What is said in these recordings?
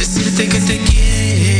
decirte que te quiero.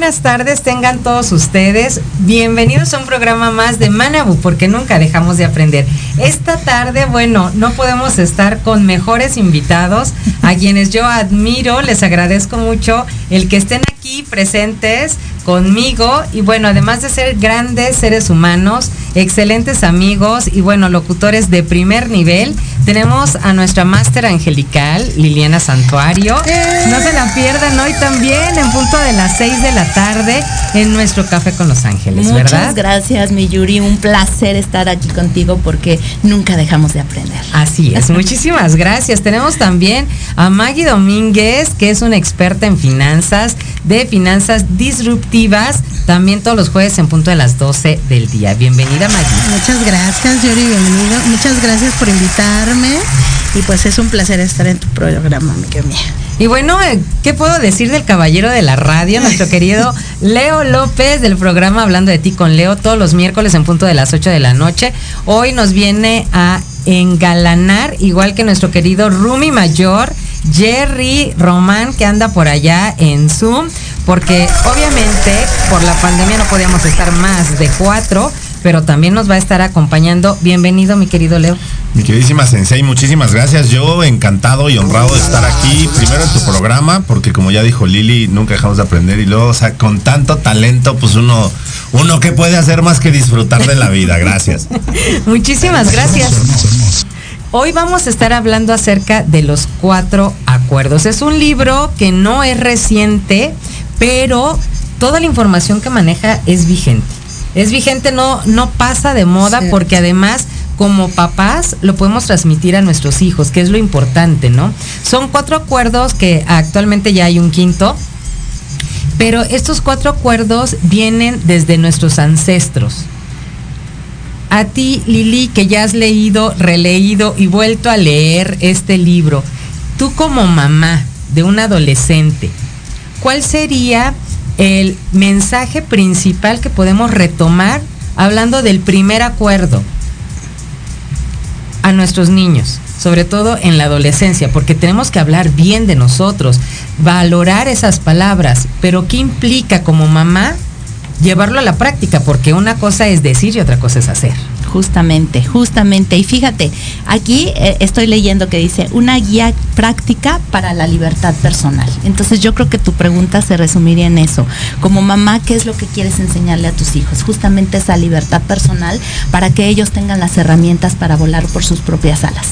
Buenas tardes tengan todos ustedes. Bienvenidos a un programa más de Manabu, porque nunca dejamos de aprender. Esta tarde, bueno, no podemos estar con mejores invitados, a quienes yo admiro, les agradezco mucho el que estén aquí presentes conmigo y bueno, además de ser grandes seres humanos, excelentes amigos y bueno, locutores de primer nivel, tenemos a nuestra máster angelical, Liliana Santuario. No se la pierdan hoy también en punto de las 6 de la tarde en nuestro Café con Los Ángeles, Muchas gracias, mi Yuri. Un placer estar aquí contigo porque nunca dejamos de aprender. Así es, muchísimas gracias. Tenemos también a Maggie Domínguez, que es una experta en finanzas, de finanzas disruptivas, también todos los jueves en punto de las 12 del día. Bienvenida, Maggie. Muchas gracias, Yuri, bienvenido. Muchas gracias por invitarme y pues es un placer estar en tu programa, amiga mía. Y bueno, eh, ¿qué puedo decir del caballero de la radio, nuestro querido Leo López del programa Hablando de ti con Leo, todos los miércoles en punto de las 8 de la noche? Hoy nos viene a engalanar, igual que nuestro querido Rumi Mayor, Jerry Román, que anda por allá en Zoom, porque obviamente por la pandemia no podíamos estar más de cuatro, pero también nos va a estar acompañando. Bienvenido, mi querido Leo. Mi queridísima Sensei, muchísimas gracias. Yo encantado y honrado de estar aquí, primero en tu programa, porque como ya dijo Lili, nunca dejamos de aprender y luego, o sea, con tanto talento, pues uno, uno que puede hacer más que disfrutar de la vida. Gracias. muchísimas gracias. Hoy vamos a estar hablando acerca de los cuatro acuerdos. Es un libro que no es reciente, pero toda la información que maneja es vigente. Es vigente, no, no pasa de moda porque además como papás lo podemos transmitir a nuestros hijos, que es lo importante, ¿no? Son cuatro acuerdos que actualmente ya hay un quinto. Pero estos cuatro acuerdos vienen desde nuestros ancestros. A ti, Lili, que ya has leído, releído y vuelto a leer este libro, tú como mamá de un adolescente, ¿cuál sería el mensaje principal que podemos retomar hablando del primer acuerdo a nuestros niños? sobre todo en la adolescencia, porque tenemos que hablar bien de nosotros, valorar esas palabras, pero ¿qué implica como mamá llevarlo a la práctica? Porque una cosa es decir y otra cosa es hacer. Justamente, justamente. Y fíjate, aquí eh, estoy leyendo que dice una guía práctica para la libertad personal. Entonces yo creo que tu pregunta se resumiría en eso. Como mamá, ¿qué es lo que quieres enseñarle a tus hijos? Justamente esa libertad personal para que ellos tengan las herramientas para volar por sus propias alas.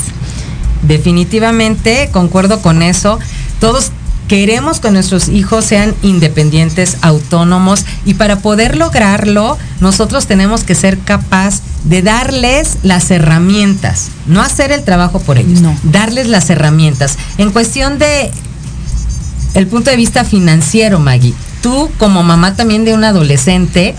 Definitivamente, concuerdo con eso. Todos queremos que nuestros hijos sean independientes, autónomos y para poder lograrlo nosotros tenemos que ser capaz de darles las herramientas, no hacer el trabajo por ellos, no. darles las herramientas. En cuestión de el punto de vista financiero, Maggie, tú como mamá también de un adolescente,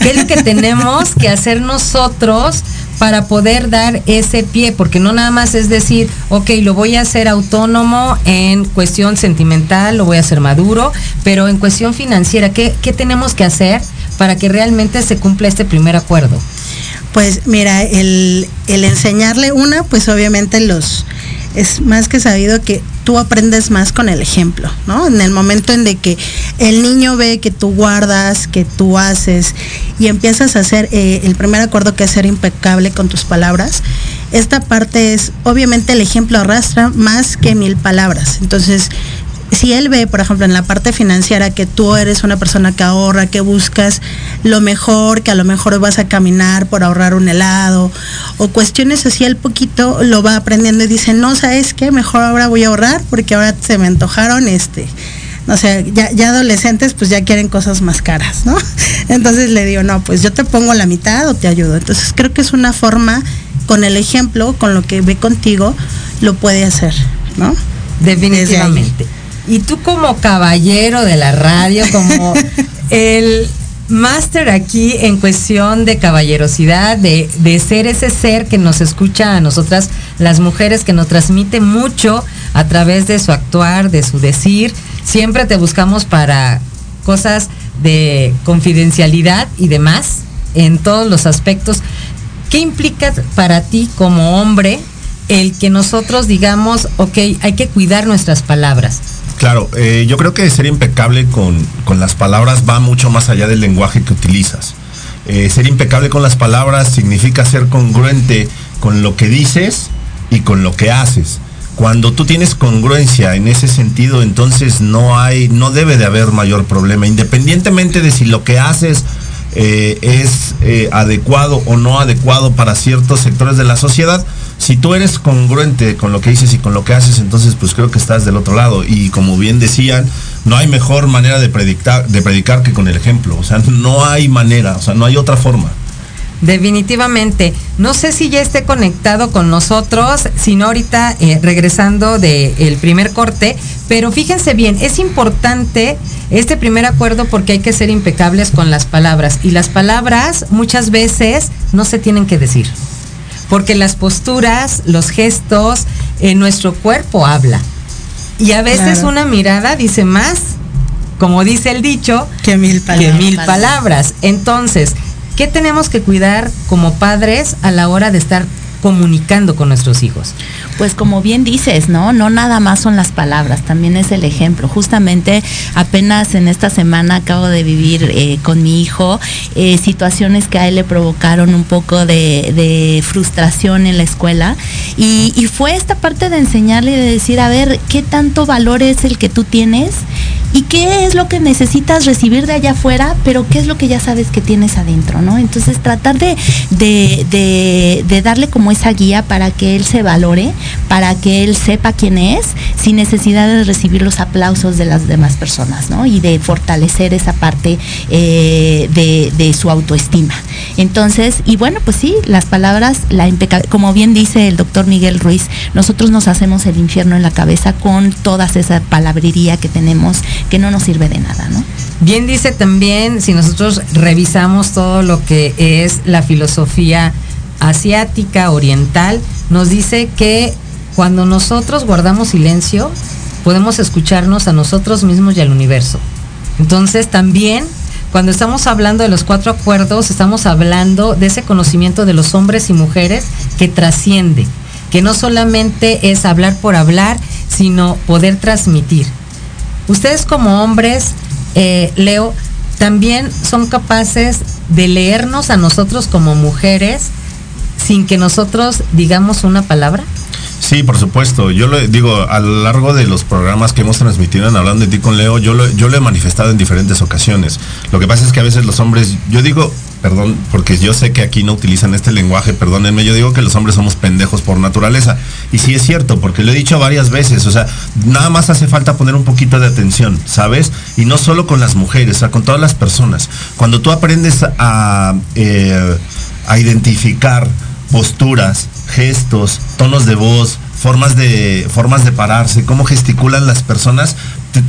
¿qué es lo que tenemos que hacer nosotros para poder dar ese pie, porque no nada más es decir, ok, lo voy a hacer autónomo en cuestión sentimental, lo voy a hacer maduro, pero en cuestión financiera, ¿qué, qué tenemos que hacer para que realmente se cumpla este primer acuerdo? Pues mira, el, el enseñarle una, pues obviamente los es más que sabido que tú aprendes más con el ejemplo, ¿no? En el momento en de que el niño ve que tú guardas, que tú haces y empiezas a hacer eh, el primer acuerdo que es ser impecable con tus palabras, esta parte es, obviamente el ejemplo arrastra más que mil palabras. Entonces, si él ve, por ejemplo, en la parte financiera que tú eres una persona que ahorra, que buscas lo mejor, que a lo mejor vas a caminar por ahorrar un helado, o cuestiones así, el poquito lo va aprendiendo y dice, no, ¿sabes qué? Mejor ahora voy a ahorrar porque ahora se me antojaron este. No sé, ya, ya adolescentes pues ya quieren cosas más caras, ¿no? Entonces le digo, no, pues yo te pongo la mitad o te ayudo. Entonces creo que es una forma, con el ejemplo, con lo que ve contigo, lo puede hacer, ¿no? Definitivamente. Y tú como caballero de la radio, como el máster aquí en cuestión de caballerosidad, de, de, ser ese ser que nos escucha a nosotras, las mujeres, que nos transmite mucho a través de su actuar, de su decir. Siempre te buscamos para cosas de confidencialidad y demás, en todos los aspectos. ¿Qué implica para ti como hombre el que nosotros digamos, ok, hay que cuidar nuestras palabras? Claro, eh, yo creo que ser impecable con, con, las palabras va mucho más allá del lenguaje que utilizas. Eh, ser impecable con las palabras significa ser congruente con lo que dices y con lo que haces. Cuando tú tienes congruencia en ese sentido, entonces no hay, no debe de haber mayor problema, independientemente de si lo que haces eh, es adecuado o no adecuado para ciertos sectores de la sociedad. Si tú eres congruente con lo que dices y con lo que haces, entonces pues creo que estás del otro lado. Y como bien decían, no hay mejor manera de predicar, de predicar que con el ejemplo. O sea, no hay manera, o sea, no hay otra forma. Definitivamente. No sé si ya esté conectado con nosotros, sino ahorita eh, regresando del el primer corte, pero fíjense bien, es importante este primer acuerdo porque hay que ser impecables con las palabras y las palabras muchas veces no se tienen que decir, porque las posturas, los gestos, en nuestro cuerpo habla. Y a veces claro. una mirada dice más, como dice el dicho, que mil palabras. Que mil palabras. Entonces, ¿Qué tenemos que cuidar como padres a la hora de estar comunicando con nuestros hijos? Pues como bien dices, ¿no? No nada más son las palabras, también es el ejemplo. Justamente apenas en esta semana acabo de vivir eh, con mi hijo eh, situaciones que a él le provocaron un poco de, frustración en la escuela y, y, fue esta parte de enseñarle y de decir, a ver, ¿qué tanto valor es el que tú tienes? ¿Y qué es lo que necesitas recibir de allá afuera, pero qué es lo que ya sabes que tienes adentro, ¿no? Entonces tratar de, de, de, darle como esa guía para que él se valore, para que él sepa quién es, sin necesidad de recibir los aplausos de las demás personas, ¿no? Y de fortalecer esa parte eh, de, de, su autoestima. Entonces, y bueno, pues sí, las palabras, la como bien dice el doctor Miguel Ruiz, nosotros nos hacemos el infierno en la cabeza con toda esa palabrería que tenemos que no nos sirve de nada, ¿no? Bien dice también, si nosotros revisamos todo lo que es la filosofía asiática, oriental, nos dice que cuando nosotros guardamos silencio, podemos escucharnos a nosotros mismos y al universo. Entonces también cuando estamos hablando de los cuatro acuerdos, estamos hablando de ese conocimiento de los hombres y mujeres que trasciende, que no solamente es hablar por hablar, sino poder transmitir. Ustedes como hombres, eh, Leo, también son capaces de leernos a nosotros como mujeres sin que nosotros digamos una palabra. Sí, por supuesto. Yo lo digo, a lo largo de los programas que hemos transmitido en Hablando de ti con Leo, yo yo lo he manifestado en diferentes ocasiones. Lo que pasa es que a veces los hombres, yo digo, perdón, porque yo sé que aquí no utilizan este lenguaje, perdónenme, yo digo que los hombres somos pendejos por naturaleza. Y sí es cierto, porque lo he dicho varias veces, o sea, nada más hace falta poner un poquito de atención, ¿sabes? Y no solo con las mujeres, o sea, con todas las personas. Cuando tú aprendes a, eh, a identificar posturas, gestos, tonos de voz, formas de, formas de pararse, cómo gesticulan las personas,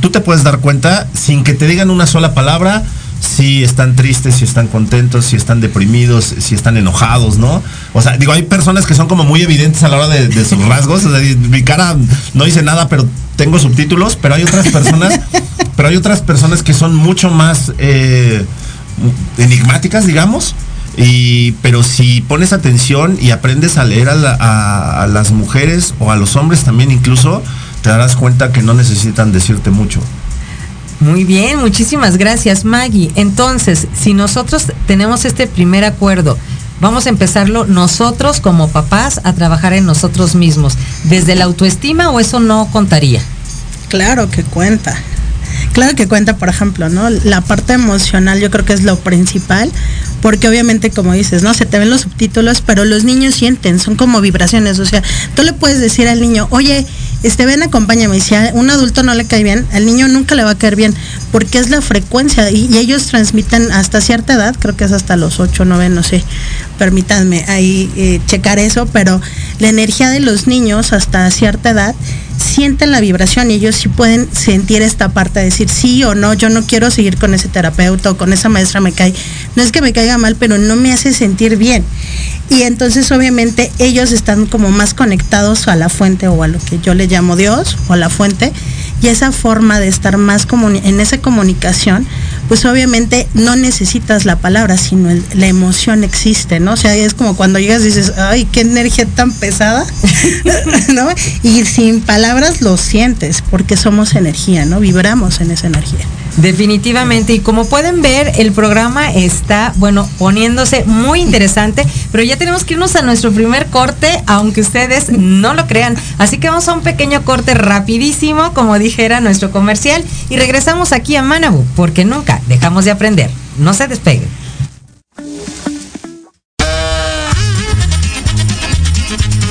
tú te puedes dar cuenta sin que te digan una sola palabra si están tristes, si están contentos, si están deprimidos, si están enojados, ¿no? O sea, digo, hay personas que son como muy evidentes a la hora de, sus rasgos. mi cara no dice nada, pero tengo subtítulos, pero hay otras personas, pero hay otras personas que son mucho más eh, enigmáticas, digamos y, pero si pones atención y aprendes a leer a, las mujeres o a los hombres también incluso, te darás cuenta que no necesitan decirte mucho. Muy bien, muchísimas gracias Maggie. Entonces, si nosotros tenemos este primer acuerdo, vamos a empezarlo nosotros como papás a trabajar en nosotros mismos. ¿Desde la autoestima o eso no contaría? Claro que cuenta. Claro que cuenta, por ejemplo, ¿no? La parte emocional yo creo que es lo principal, porque obviamente como dices, ¿no? Se te ven los subtítulos, pero los niños sienten, son como vibraciones, o sea, tú le puedes decir al niño, oye, este, ven, acompáñame, si a un adulto no le cae bien, al niño nunca le va a caer bien, porque es la frecuencia, y, ellos transmiten hasta cierta edad, creo que es hasta los 8, 9, no sé, permítanme ahí eh, checar eso, pero la energía de los niños hasta cierta edad sienten la vibración y ellos sí pueden sentir esta parte de decir sí o no, yo no quiero seguir con ese terapeuta o con esa maestra me cae. No es que me caiga mal, pero no me hace sentir bien. Y entonces obviamente ellos están como más conectados a la fuente o a lo que yo le llamo Dios o a la fuente. Y esa forma de estar más en esa comunicación, pues obviamente no necesitas la palabra, sino la emoción existe, ¿no? O sea, es como cuando llegas y dices, ay, qué energía tan pesada, ¿no? Y sin palabras lo sientes, porque somos energía, ¿no? Vibramos en esa energía. Definitivamente, y como pueden ver, el programa está, bueno, poniéndose muy interesante, pero ya tenemos que irnos a nuestro primer corte, aunque ustedes no lo crean. Así que vamos a un pequeño corte rapidísimo, como dijera nuestro comercial, y regresamos aquí a Manabu, porque nunca dejamos de aprender. No se despeguen.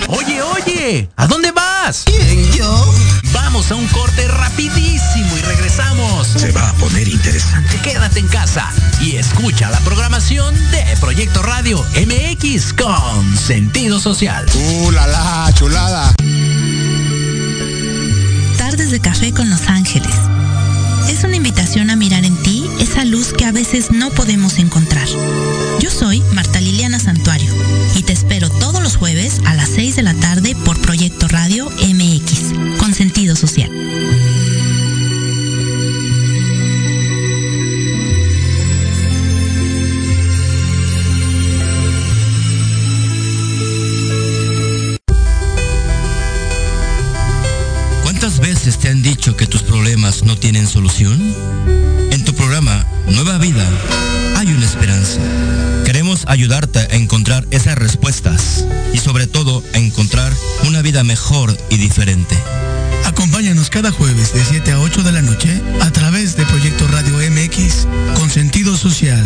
Oye, oye, ¿a dónde vas? yo? Vamos a un corte rapidísimo y regresamos. Se va a poner interesante. Quédate en casa y escucha la programación de Proyecto Radio MX con sentido social. ¡Uh, la, la chulada! Tardes de café con Los Ángeles. Es una invitación a mirar en ti esa luz que a veces no podemos encontrar. Yo soy Marta Liliana Santuario y te espero todos los jueves a las 6 de la tarde por Proyecto Radio MX, social. ¿Cuántas veces te han dicho que tus problemas no tienen solución? En tu programa Nueva Vida hay una esperanza. Queremos ayudarte a encontrar esas respuestas y sobre todo a encontrar una vida mejor y diferente. Acompáñanos cada jueves de 7 a 8 de la noche a través de Proyecto Radio MX con sentido social.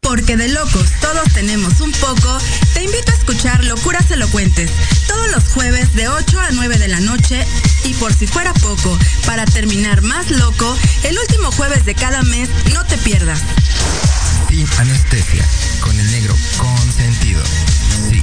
Porque de locos todos tenemos un poco, te invito a escuchar Locuras Elocuentes todos los jueves de 8 a 9 de la noche y por si fuera poco, para terminar más loco, el último jueves de cada mes no te pierdas. Sin anestesia, con el negro consentido. Sí,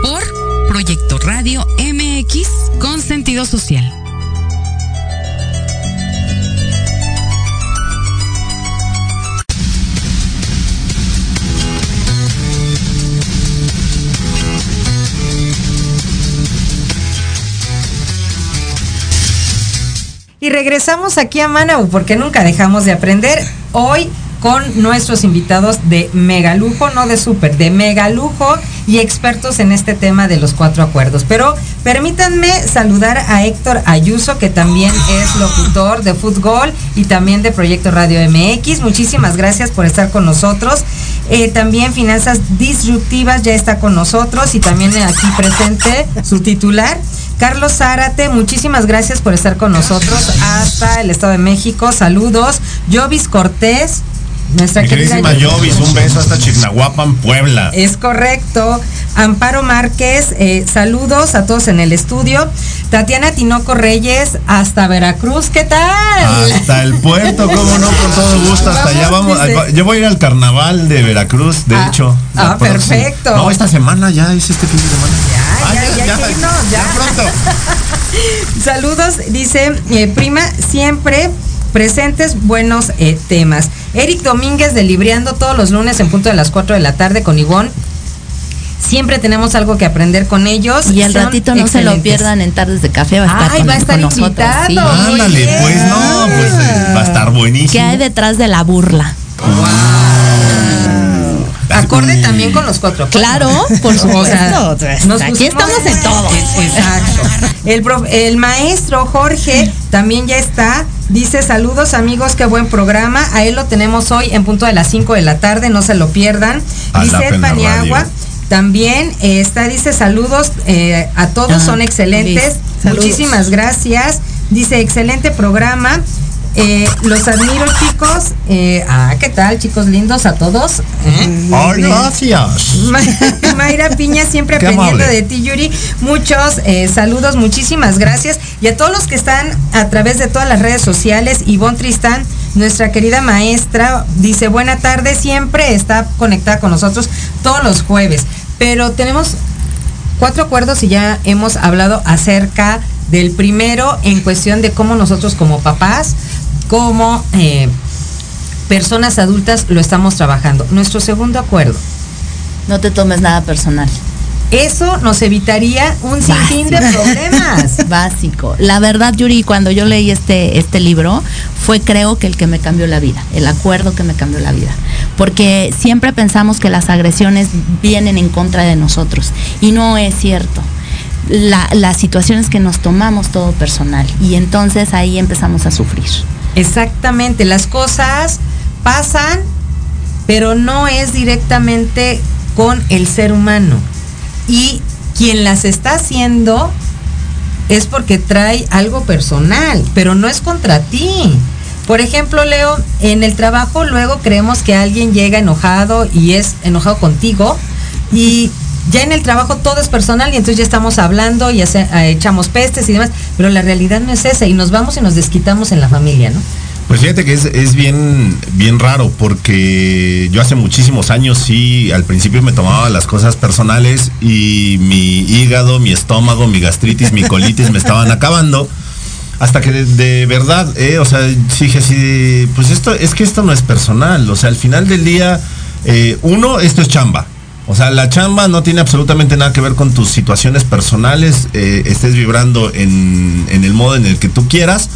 por Proyecto Radio MX con sentido social. Y regresamos aquí a Manabu porque nunca dejamos de aprender. Hoy con nuestros invitados de mega lujo, no de súper, de mega lujo y expertos en este tema de los cuatro acuerdos. Pero permítanme saludar a Héctor Ayuso, que también es locutor de Fútbol y también de Proyecto Radio MX. Muchísimas gracias por estar con nosotros. Eh, también Finanzas Disruptivas ya está con nosotros y también aquí presente su titular. Carlos Zárate, muchísimas gracias por estar con nosotros hasta el Estado de México. Saludos. Jovis Cortés, nuestra queridísima Jovis, un beso hasta Chignahuapan, Puebla. Es correcto. Amparo Márquez, eh, saludos a todos en el estudio. Tatiana Tinoco Reyes, hasta Veracruz, ¿qué tal? Hasta el puerto, cómo no, con todo gusto, hasta allá vamos. dice. Yo voy a ir al carnaval de Veracruz, de Ah, hecho. ah, perfecto. No, esta semana ya es este fin de semana. Ya, Ah, ya, ya, no, ya. pronto. Saludos, dice eh, prima, siempre presentes buenos eh, temas. Eric Domínguez de Libriando todos los lunes en punto de las 4 de la tarde con Ivonne. Siempre tenemos algo que aprender con ellos. Y al Son ratito no se lo pierdan en tardes de café, va a estar, Ay, con, va a estar con nosotros. invitado. sí. Muy Ándale, pues no, pues eh, va a estar buenísimo. ¿Qué hay detrás de la burla? Acorde también con los cuatro. Claro, por supuesto. Aquí estamos en todo. Exacto. El, prof- el maestro Jorge también ya está. Dice saludos amigos, qué buen programa. A él lo tenemos hoy en punto de las 5 de la tarde, no se lo pierdan. A Dice Paniagua. También eh, está, dice saludos eh, a todos, Ah, son excelentes. Muchísimas gracias. Dice, excelente programa. Eh, los admiro chicos. Eh, ah, ¿qué tal chicos lindos a todos? ¿Eh? Ay, gracias. Ma- Mayra Piña, siempre Qué aprendiendo amable. de ti, Yuri. Muchos eh, saludos, muchísimas gracias. Y a todos los que están a través de todas las redes sociales, Ivonne Tristán, nuestra querida maestra, dice buena tarde, siempre está conectada con nosotros todos los jueves. Pero tenemos cuatro acuerdos y ya hemos hablado acerca del primero en cuestión de cómo nosotros como papás, como eh, personas adultas lo estamos trabajando. Nuestro segundo acuerdo. No te tomes nada personal. Eso nos evitaría un sinfín de problemas. Básico. La verdad, Yuri, cuando yo leí este, este libro, fue creo que el que me cambió la vida, el acuerdo que me cambió la vida. Porque siempre pensamos que las agresiones vienen en contra de nosotros. Y no es cierto. La, la situación es que nos tomamos todo personal. Y entonces ahí empezamos a sufrir. Exactamente, las cosas pasan, pero no es directamente con el ser humano. Y quien las está haciendo es porque trae algo personal, pero no es contra ti. Por ejemplo, Leo, en el trabajo luego creemos que alguien llega enojado y es enojado contigo y ya en el trabajo todo es personal y entonces ya estamos hablando y eh, echamos pestes y demás, pero la realidad no es esa y nos vamos y nos desquitamos en la familia, ¿no? Pues fíjate que es, bien, bien raro porque yo hace muchísimos años sí, al principio me tomaba las cosas personales y mi hígado, mi estómago, mi gastritis, mi colitis me estaban acabando. Hasta que de, verdad, eh, o sea, dije así, pues esto, es que esto no es personal. O sea, al final del día, eh, uno, esto es chamba. O sea, la chamba no tiene absolutamente nada que ver con tus situaciones personales, eh, estés vibrando en, el modo en el que tú quieras.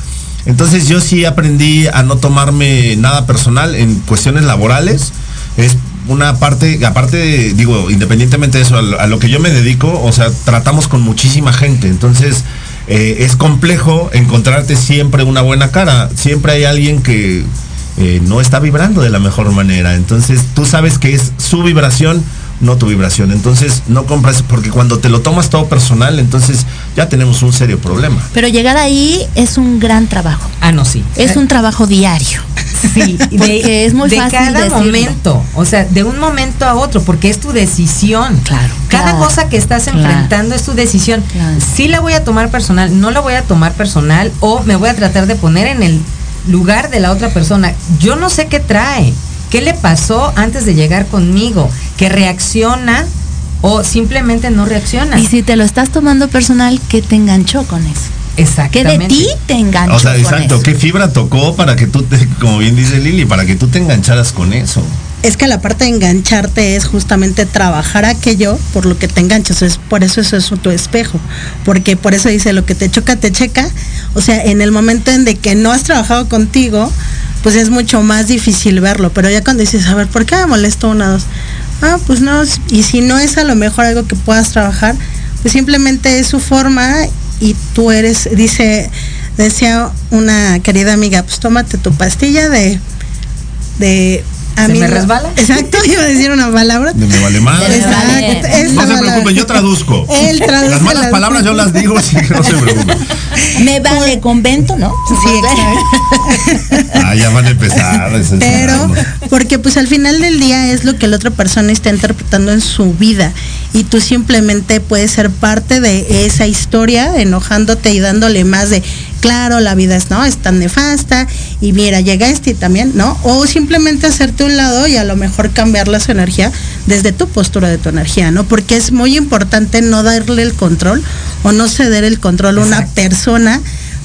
Entonces yo sí aprendí a no tomarme nada personal en cuestiones laborales. Es una parte, aparte, digo, independientemente de eso, a lo, a lo que yo me dedico, o sea, tratamos con muchísima gente. Entonces, eh, es complejo encontrarte siempre una buena cara. Siempre hay alguien que eh, no está vibrando de la mejor manera. Entonces, tú sabes que es su vibración no tu vibración. Entonces no compras, porque cuando te lo tomas todo personal, entonces ya tenemos un serio problema. Pero llegar ahí es un gran trabajo. Ah, no, sí. Es un trabajo diario. Sí, porque de, es muy de fácil cada decirlo. momento, o sea, de un momento a otro, porque es tu decisión. Claro, Cada claro, cosa que estás claro. enfrentando es tu decisión. Claro. Sí la voy a tomar personal, no la voy a tomar personal o me voy a tratar de poner en el lugar de la otra persona. Yo no sé qué trae, qué le pasó antes de llegar conmigo, que reacciona o simplemente no reacciona. Y si te lo estás tomando personal, ¿qué te enganchó con eso? ¿Qué Exactamente. de ti te enganchó O sea, con exacto, eso? ¿qué fibra tocó para que tú, te, como bien dice Lili, para que tú te engancharas con eso? Es que la parte de engancharte es justamente trabajar aquello por lo que te enganchas. Es, por eso eso es tu espejo. Porque por eso dice lo que te choca, te checa. O sea, en el momento en de que no has trabajado contigo, pues es mucho más difícil verlo. Pero ya cuando dices, a ver, ¿por qué me molesto una, dos? Ah, pues no. Y si no es a lo mejor algo que puedas trabajar, pues simplemente es su forma y tú eres, dice, decía una querida amiga, pues tómate tu pastilla de de ¿Se me no- resbala? Exacto, iba a decir una palabra. De me vale más. Me Exacto, No se preocupen, yo traduzco. Él traduce Las malas las- palabras yo las digo, que no se preocupen. Me vale convento, ¿no? Sí, exacto. Ah, ya van a empezar. Pero, no. Porque pues al final del día es lo que la otra persona está interpretando en su vida y tú simplemente puedes ser parte de esa historia enojándote y dándole más de, claro, la vida es, no, es tan nefasta y mira, llega este y también, ¿no? O simplemente hacerte un lado y a lo mejor cambiar su energía desde tu postura de tu energía, ¿no? Porque es muy importante no darle el control o no ceder el control a una persona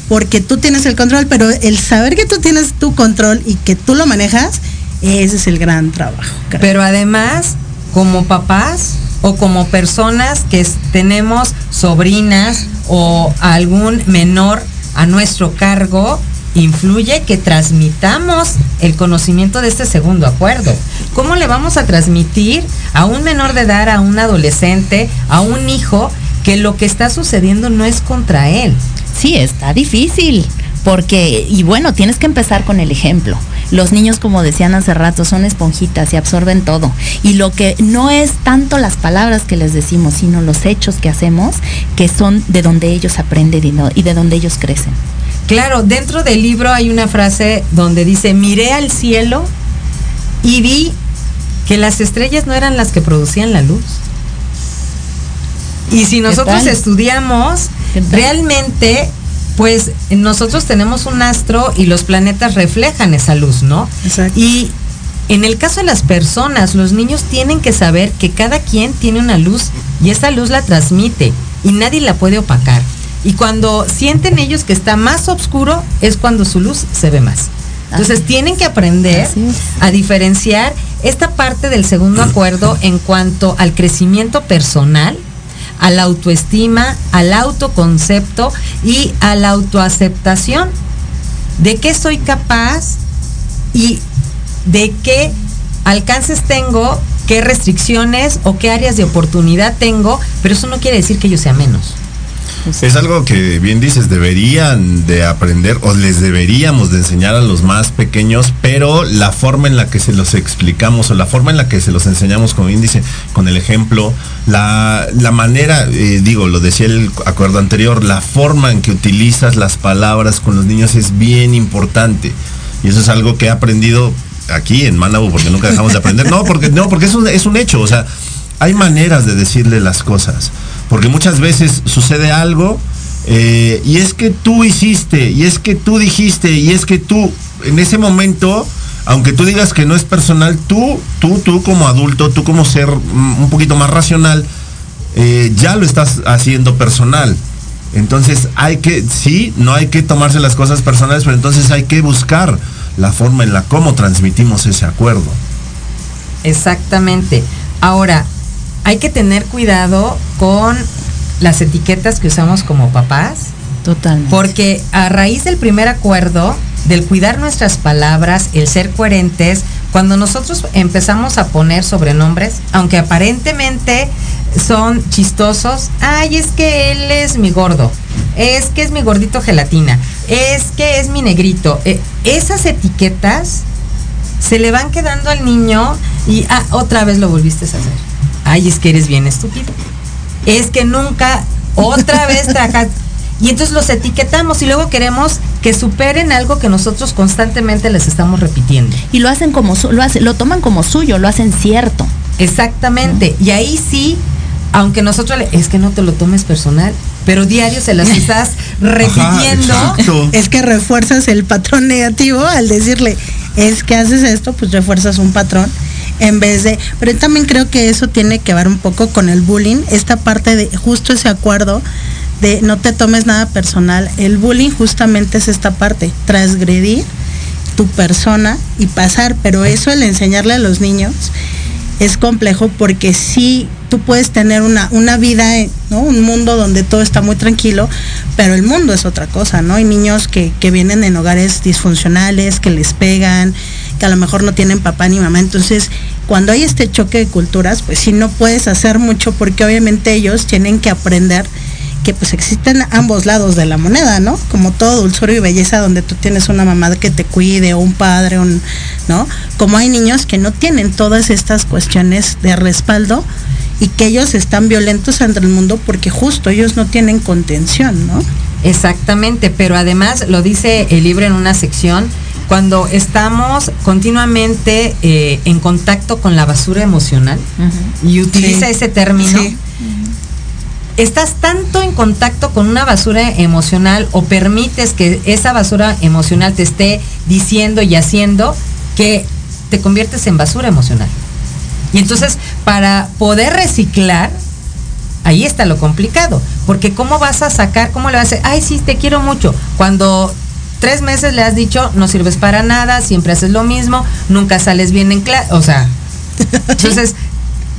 porque tú tienes el control, pero el saber que tú tienes tu control y que tú lo manejas, ese es el gran trabajo. creo. Pero además, como papás o como personas que tenemos sobrinas o algún menor a nuestro cargo, influye que transmitamos el conocimiento de este segundo acuerdo. ¿Cómo le vamos a transmitir a un menor de edad, a un adolescente, a un hijo, que lo que está sucediendo no es contra él? Sí, está difícil. Porque, y bueno, tienes que empezar con el ejemplo. Los niños, como decían hace rato, son esponjitas y absorben todo. Y lo que no es tanto las palabras que les decimos, sino los hechos que hacemos, que son de donde ellos aprenden y, no- y de donde ellos crecen. Claro, dentro del libro hay una frase donde dice, miré al cielo y vi que las estrellas no eran las que producían la luz. Y si nosotros estudiamos, realmente, pues nosotros tenemos un astro y los planetas reflejan esa luz, ¿no? Exacto. Y en el caso de las personas, los niños tienen que saber que cada quien tiene una luz y esa luz la transmite y nadie la puede opacar. Y cuando sienten ellos que está más oscuro es cuando su luz se ve más. Entonces tienen que aprender a diferenciar esta parte del segundo acuerdo en cuanto al crecimiento personal, a la autoestima, al autoconcepto y a la autoaceptación de qué soy capaz y de qué alcances tengo, qué restricciones o qué áreas de oportunidad tengo, pero eso no quiere decir que yo sea menos. Es algo que bien dices, deberían de aprender o les deberíamos de enseñar a los más pequeños, pero la forma en la que se los explicamos o la forma en la que se los enseñamos, como bien dice, con el ejemplo, la, la manera, eh, digo, lo decía el acuerdo anterior, la forma en que utilizas las palabras con los niños es bien importante. Y eso es algo que he aprendido aquí en Manabu, porque nunca dejamos de aprender. No, porque, no, porque es un, es un hecho, o sea, hay maneras de decirle las cosas. Porque muchas veces sucede algo eh, y es que tú hiciste, y es que tú dijiste, y es que tú, en ese momento, aunque tú digas que no es personal, tú, tú, tú como adulto, tú como ser mm, un poquito más racional, eh, ya lo estás haciendo personal. Entonces hay que, sí, no hay que tomarse las cosas personales, pero entonces hay que buscar la forma en la cómo transmitimos ese acuerdo. Exactamente. Ahora, hay que tener cuidado con las etiquetas que usamos como papás, Totalmente. porque a raíz del primer acuerdo, del cuidar nuestras palabras, el ser coherentes, cuando nosotros empezamos a poner sobrenombres, aunque aparentemente son chistosos, ay, es que él es mi gordo, es que es mi gordito gelatina, es que es mi negrito. Eh, esas etiquetas se le van quedando al niño y ah, otra vez lo volviste a hacer. Ay, es que eres bien estúpido. Es que nunca, otra vez trajas. Y entonces los etiquetamos y luego queremos que superen algo que nosotros constantemente les estamos repitiendo. Y lo hacen como lo hacen, lo toman como suyo, lo hacen cierto. Exactamente. Y ahí sí, aunque nosotros le, es que no te lo tomes personal, pero diario se las estás repitiendo. es que refuerzas el patrón negativo al decirle, es que haces esto, pues refuerzas un patrón en vez de, pero también creo que eso tiene que ver un poco con el bullying, esta parte de justo ese acuerdo de no te tomes nada personal. El bullying justamente es esta parte, transgredir tu persona y pasar, pero eso el enseñarle a los niños es complejo porque sí tú puedes tener una, una vida, ¿no? Un mundo donde todo está muy tranquilo, pero el mundo es otra cosa, ¿no? Hay niños que, que vienen en hogares disfuncionales, que les pegan, que a lo mejor no tienen papá ni mamá. Entonces, cuando hay este choque de culturas, pues sí no puedes hacer mucho porque obviamente ellos tienen que aprender que pues existen ambos lados de la moneda, ¿no? Como todo dulzura y belleza donde tú tienes una mamá que te cuide o un padre, ¿no? Como hay niños que no tienen todas estas cuestiones de respaldo y que ellos están violentos ante el mundo porque justo ellos no tienen contención, ¿no? Exactamente, pero además lo dice el libro en una sección, cuando estamos continuamente eh, en contacto con la basura emocional y utiliza ese término, estás tanto en contacto con una basura emocional o permites que esa basura emocional te esté diciendo y haciendo que te conviertes en basura emocional. Y entonces, para poder reciclar, ahí está lo complicado. Porque ¿cómo vas a sacar, cómo le vas a decir, ay, sí, te quiero mucho? Cuando tres meses le has dicho, no sirves para nada, siempre haces lo mismo, nunca sales bien en clase. O sea, entonces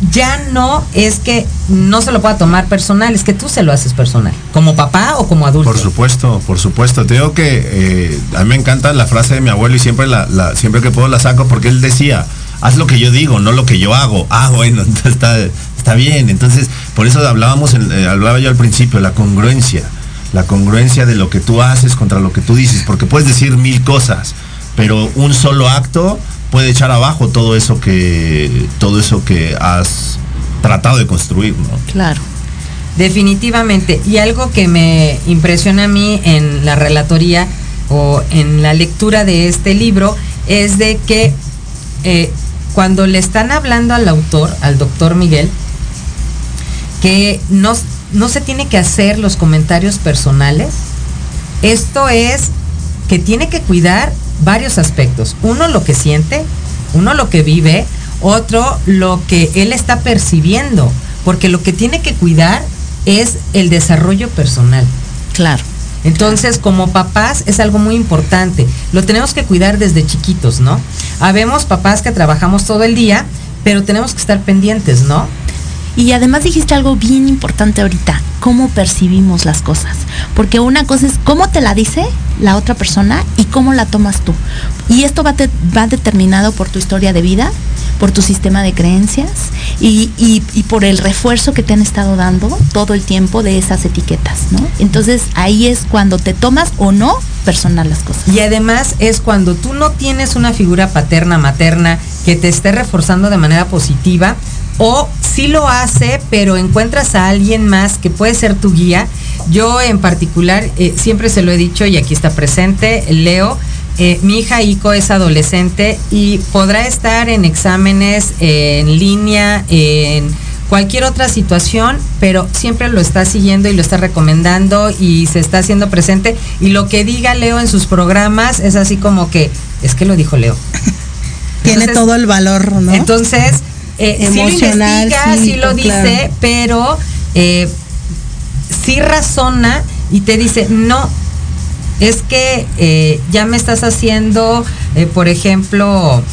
ya no es que no se lo pueda tomar personal, es que tú se lo haces personal, como papá o como adulto. Por supuesto, por supuesto. Te digo que eh, a mí me encanta la frase de mi abuelo y siempre, la, siempre que puedo la saco porque él decía, haz lo que yo digo, no lo que yo hago. Ah, bueno, está, está bien. Entonces, por eso hablábamos, eh, hablaba yo al principio, la congruencia. La congruencia de lo que tú haces contra lo que tú dices, porque puedes decir mil cosas, pero un solo acto puede echar abajo todo eso que todo eso que has tratado de construir, ¿no? Claro. Definitivamente. Y algo que me impresiona a mí en la relatoría o en la lectura de este libro es de que eh, cuando le están hablando al autor, al doctor Miguel, que no, no se tiene que hacer los comentarios personales, esto es que tiene que cuidar varios aspectos. Uno, lo que siente, uno, lo que vive, otro, lo que él está percibiendo, porque lo que tiene que cuidar es el desarrollo personal. Claro. Entonces, como papás es algo muy importante. Lo tenemos que cuidar desde chiquitos, ¿no? Habemos papás que trabajamos todo el día, pero tenemos que estar pendientes, ¿no? Y además dijiste algo bien importante ahorita, cómo percibimos las cosas. Porque una cosa es cómo te la dice la otra persona y cómo la tomas tú. Y esto va, determinado por tu historia de vida, por tu sistema de creencias y, por el refuerzo que te han estado dando todo el tiempo de esas etiquetas, ¿no? Entonces ahí es cuando te tomas o no personal las cosas. Y además es cuando tú no tienes una figura paterna, materna, que te esté reforzando de manera positiva, o sí lo hace, pero encuentras a alguien más que puede ser tu guía. Yo en particular, eh, siempre se lo he dicho y aquí está presente, Leo. Eh, mi hija Ico es adolescente y podrá estar en exámenes en línea, en cualquier otra situación, pero siempre lo está siguiendo y lo está recomendando y se está haciendo presente. Y lo que diga Leo en sus programas es así como que, es que lo dijo Leo. Tiene todo el valor, ¿no? Entonces, eh, emocional. Sí lo sí, lo dice, pero eh, sí razona y te dice, no, es que eh, ya me estás haciendo, eh, por ejemplo,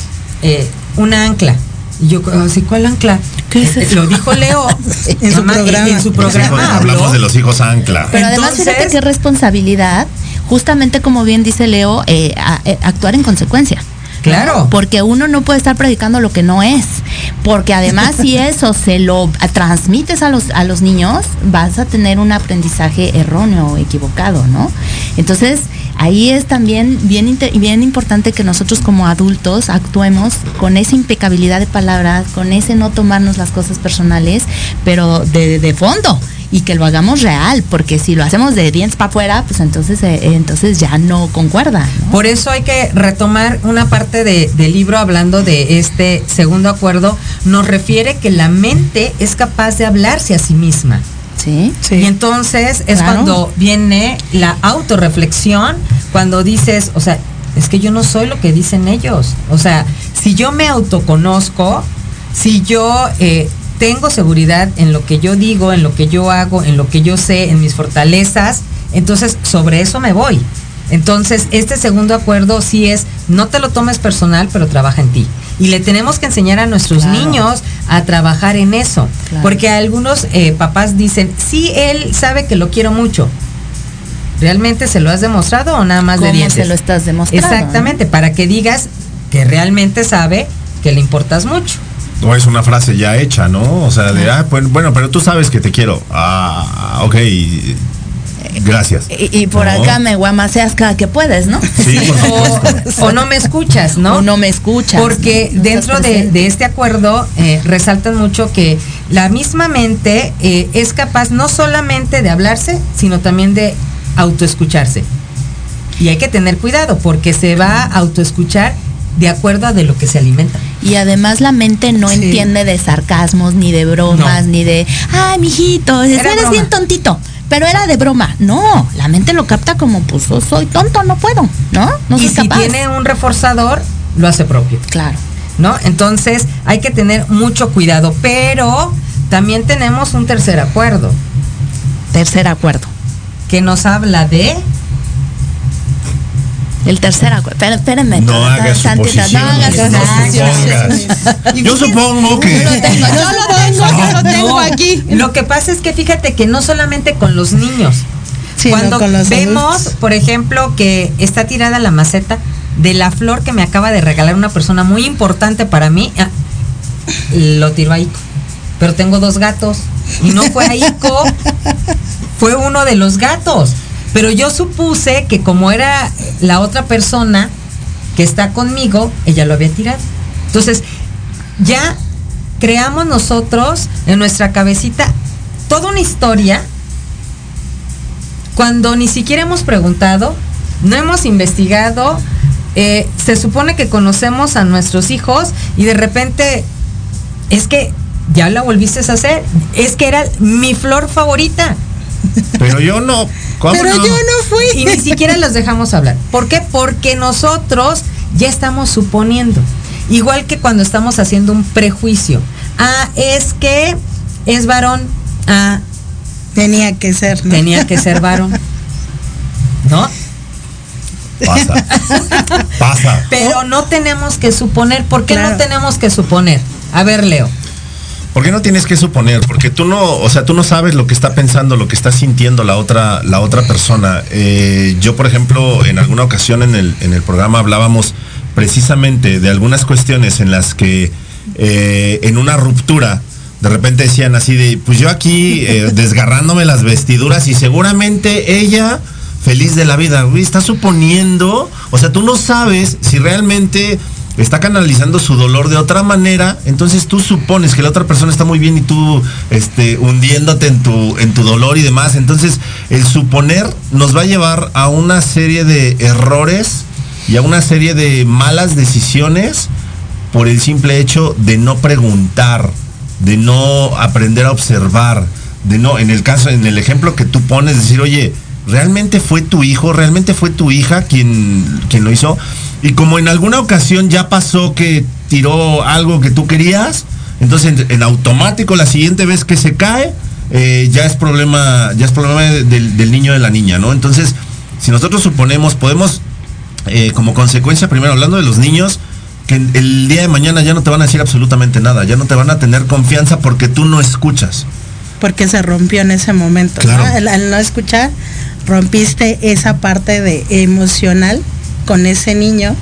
una ancla. Y yo, así, ¿cuál ancla? ¿Qué es Lo dijo Leo en, su programa. En su programa hablamos de los hijos ancla. Pero además, fíjate qué responsabilidad, justamente como bien dice Leo, actuar en consecuencia. Claro. Porque uno no puede estar predicando lo que no es. Porque además si eso se lo transmites a los, a los niños, vas a tener un aprendizaje erróneo o equivocado, ¿no? Entonces, ahí es también bien, bien importante que nosotros como adultos actuemos con esa impecabilidad de palabras, con ese no tomarnos las cosas personales, pero de, de fondo y que lo hagamos real, porque si lo hacemos de dientes para afuera, pues entonces, eh, entonces ya no concuerda. Por eso hay que retomar una parte de, del libro hablando de este segundo acuerdo, nos refiere que la mente es capaz de hablarse a sí misma. Sí. Y entonces es cuando viene la autorreflexión, cuando dices, o sea, es que yo no soy lo que dicen ellos. O sea, si yo me autoconozco, si yo eh, tengo seguridad en lo que yo digo, en lo que yo hago, en lo que yo sé, en mis fortalezas, entonces sobre eso me voy. Entonces, este segundo acuerdo sí es, no te lo tomes personal, pero trabaja en ti. Y le tenemos que enseñar a nuestros niños a trabajar en eso. Porque algunos eh, papás dicen, sí, él sabe que lo quiero mucho. ¿Realmente se lo has demostrado o nada más de dientes? se lo estás demostrando? Exactamente, para que digas que realmente sabe que le importas mucho. No es una frase ya hecha, ¿no? O sea, de, ah, pues, bueno, pero tú sabes que te quiero. Ah, ok. Gracias. Y, por acá me guamaseas cada que puedes, ¿no? Sí, o, no me escuchas, ¿no? O no me escuchas. Porque dentro de, este acuerdo eh, resaltan mucho que la misma mente eh, es capaz no solamente de hablarse, sino también de autoescucharse. Y hay que tener cuidado porque se va a autoescuchar de acuerdo a de lo que se alimenta. Y además la mente no entiende de sarcasmos, ni de bromas, ni de, ay, mijito, eres bien tontito. Pero era de broma. No, la mente lo capta como, pues soy tonto, no puedo, ¿no? No y si tiene un reforzador, lo hace propio. Claro. ¿No? Entonces hay que tener mucho cuidado. Pero también tenemos un tercer acuerdo. Tercer acuerdo. Que nos habla de el tercer acuerdo. espérenme. No hagas suposiciones. No hagas Yo supongo que. Yo lo tengo, yo lo tengo, yo lo tengo aquí. Lo que pasa es que fíjate que no solamente con los niños. Cuando vemos, por ejemplo, que está tirada la maceta de la flor que me acaba de regalar una persona muy importante para mí, ah, lo tiro a Ico. Pero tengo dos gatos. Y no fue a Ico, fue uno de los gatos. Pero yo supuse que como era la otra persona que está conmigo, ella lo había tirado. Entonces, ya creamos nosotros en nuestra cabecita toda una historia cuando ni siquiera hemos preguntado, no hemos investigado, eh, se supone que conocemos a nuestros hijos y de repente es que ya la volviste a hacer, es que era mi flor favorita. Pero yo no. Pero yo no fui. Y ni siquiera los dejamos hablar. ¿Por qué? Porque nosotros ya estamos suponiendo. Igual que cuando estamos haciendo un prejuicio. Ah, es que es varón. Ah. Tenía que ser. Tenía que ser varón. ¿No? Pasa. Pasa. Pero no tenemos que suponer. ¿Por qué no tenemos que suponer? A ver, Leo. ¿Por qué no tienes que suponer? Porque tú no, o sea, tú no sabes lo que está pensando, lo que está sintiendo la otra, la otra persona. Eh, yo, por ejemplo, en alguna ocasión en el, en el programa hablábamos precisamente de algunas cuestiones en las que eh, en una ruptura de repente decían así de, pues yo aquí eh, desgarrándome las vestiduras y seguramente ella feliz de la vida, está suponiendo, o sea, tú no sabes si realmente está canalizando su dolor de otra manera, entonces tú supones que la otra persona está muy bien y tú este, hundiéndote en tu, en tu dolor y demás. Entonces, el suponer nos va a llevar a una serie de errores y a una serie de malas decisiones por el simple hecho de no preguntar, de no aprender a observar, de no, en el caso, en el ejemplo que tú pones, decir, oye, ¿realmente fue tu hijo? ¿Realmente fue tu hija quien, quien lo hizo? Y como en alguna ocasión ya pasó que tiró algo que tú querías, entonces en, automático la siguiente vez que se cae, eh, ya es problema, ya es problema del, niño de la niña, ¿no? Entonces, si nosotros suponemos, podemos, eh, como consecuencia, primero hablando de los niños, que el día de mañana ya no te van a decir absolutamente nada, ya no te van a tener confianza porque tú no escuchas. Porque se rompió en ese momento. ¿no? al no escuchar, rompiste esa parte de emocional con ese niño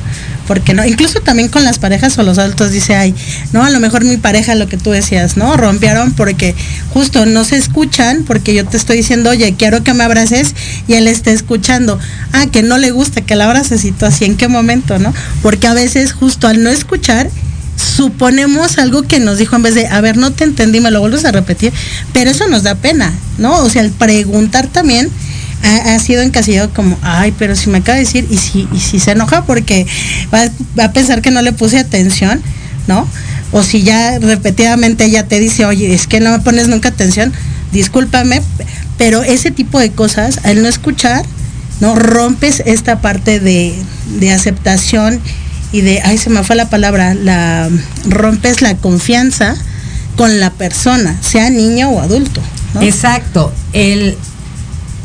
porque no, incluso también con las parejas o los adultos dice, ay, no, a lo mejor mi pareja, lo que tú decías, ¿no? Rompieron porque justo no se escuchan, porque yo te estoy diciendo, oye, quiero que me abraces, y él está escuchando, ah, que no le gusta que la abraces y tú así, ¿en qué momento, no? Porque a veces justo al no escuchar, suponemos algo que nos dijo en vez de, a ver, no te entendí, me lo vuelves a repetir, pero eso nos da pena, ¿no? O sea, el preguntar también ha, sido encasillado como, ay, pero si me acaba de decir, y si, y si se enoja porque va, a pensar que no le puse atención, ¿no? O si ya repetidamente ella te dice, oye, es que no me pones nunca atención, discúlpame, pero ese tipo de cosas, al no escuchar, ¿no? Rompes esta parte de, de aceptación y de, ay, se me fue la palabra, la rompes la confianza con la persona, sea niño o adulto. Exacto. El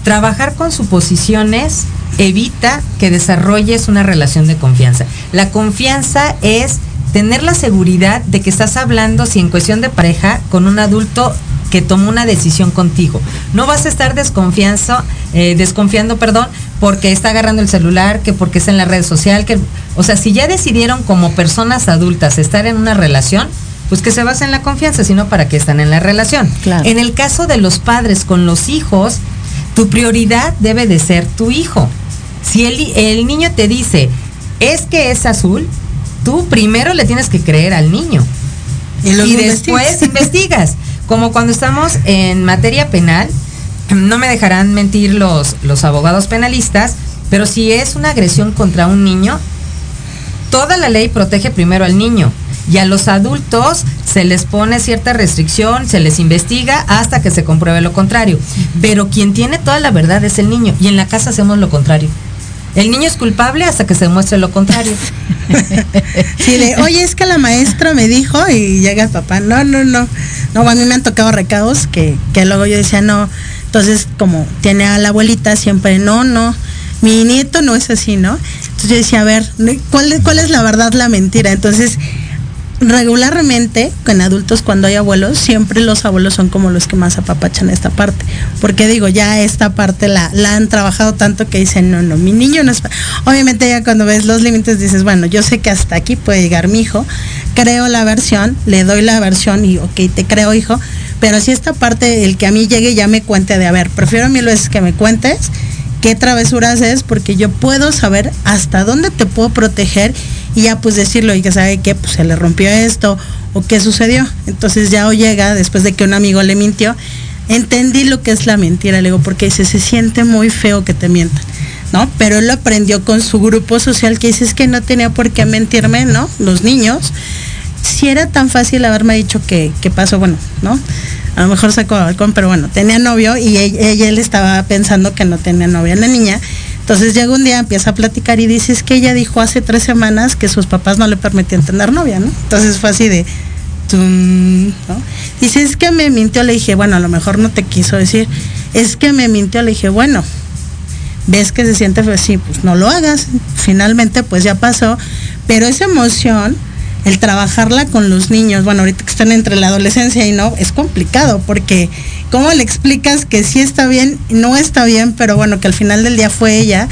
trabajar con suposiciones evita que desarrolles una relación de confianza. La confianza es tener la seguridad de que estás hablando, si en cuestión de pareja, con un adulto que tomó una decisión contigo. No vas a estar desconfianzo, eh, desconfiando, perdón, porque está agarrando el celular, que porque está en la red social, que, o sea, si ya decidieron como personas adultas estar en una relación, pues que se base en la confianza, sino para que están en la relación. En el caso de los padres con los hijos, tu prioridad debe de ser tu hijo. Si el, el niño te dice, es que es azul, tú primero le tienes que creer al niño. Y, después investigas. Como cuando estamos en materia penal, no me dejarán mentir los, los abogados penalistas, pero si es una agresión contra un niño, toda la ley protege primero al niño y a los adultos se les pone cierta restricción, se les investiga hasta que se compruebe lo contrario. Pero quien tiene toda la verdad es el niño y en la casa hacemos lo contrario. El niño es culpable hasta que se muestre lo contrario. Sí, de, oye, es que la maestra me dijo y llega el papá, no, no, no. No, a mí me han tocado recados que, que luego yo decía, no. Entonces, como tiene a la abuelita siempre, no, no, mi nieto no es así, ¿no? Entonces yo decía, a ver, ¿cuál, cuál es la verdad, la mentira? Entonces, regularmente con adultos cuando hay abuelos, siempre los abuelos son como los que más apapachan esta parte. Porque digo, ya esta parte la, la han trabajado tanto que dicen, no, no, mi niño no es... Obviamente ya cuando ves los límites dices, bueno, yo sé que hasta aquí puede llegar mi hijo, creo la versión, le doy la versión y ok, te creo hijo, pero si esta parte, el que a mí llegue ya me cuente de, a ver, prefiero mil veces que me cuentes qué travesuras es, porque yo puedo saber hasta dónde te puedo proteger y ya pues decirlo y que sabe que pues se le rompió esto o qué sucedió. Entonces ya o llega después de que un amigo le mintió, entendí lo que es la mentira, le digo, porque dice, se siente muy feo que te mientan. ¿no? Pero él lo aprendió con su grupo social que dice es que no tenía por qué mentirme, ¿no? Los niños. Si era tan fácil haberme dicho que, que pasó, bueno, ¿no? A lo mejor sacó balcón, pero bueno, tenía novio y ella, ella, él estaba pensando que no tenía novia la niña. Entonces llega un día, empieza a platicar y dice, es que ella dijo hace tres semanas que sus papás no le permitían tener novia, ¿no? Entonces fue así de, ¿no? Dice, es que me mintió, le dije, bueno, a lo mejor no te quiso decir, es que me mintió, le dije, bueno, ves que se siente así, pues no lo hagas, finalmente pues ya pasó, pero esa emoción, el trabajarla con los niños, bueno, ahorita que están entre la adolescencia y no, es complicado porque ¿Cómo le explicas que sí está bien, no está bien, pero bueno, que al final del día fue ella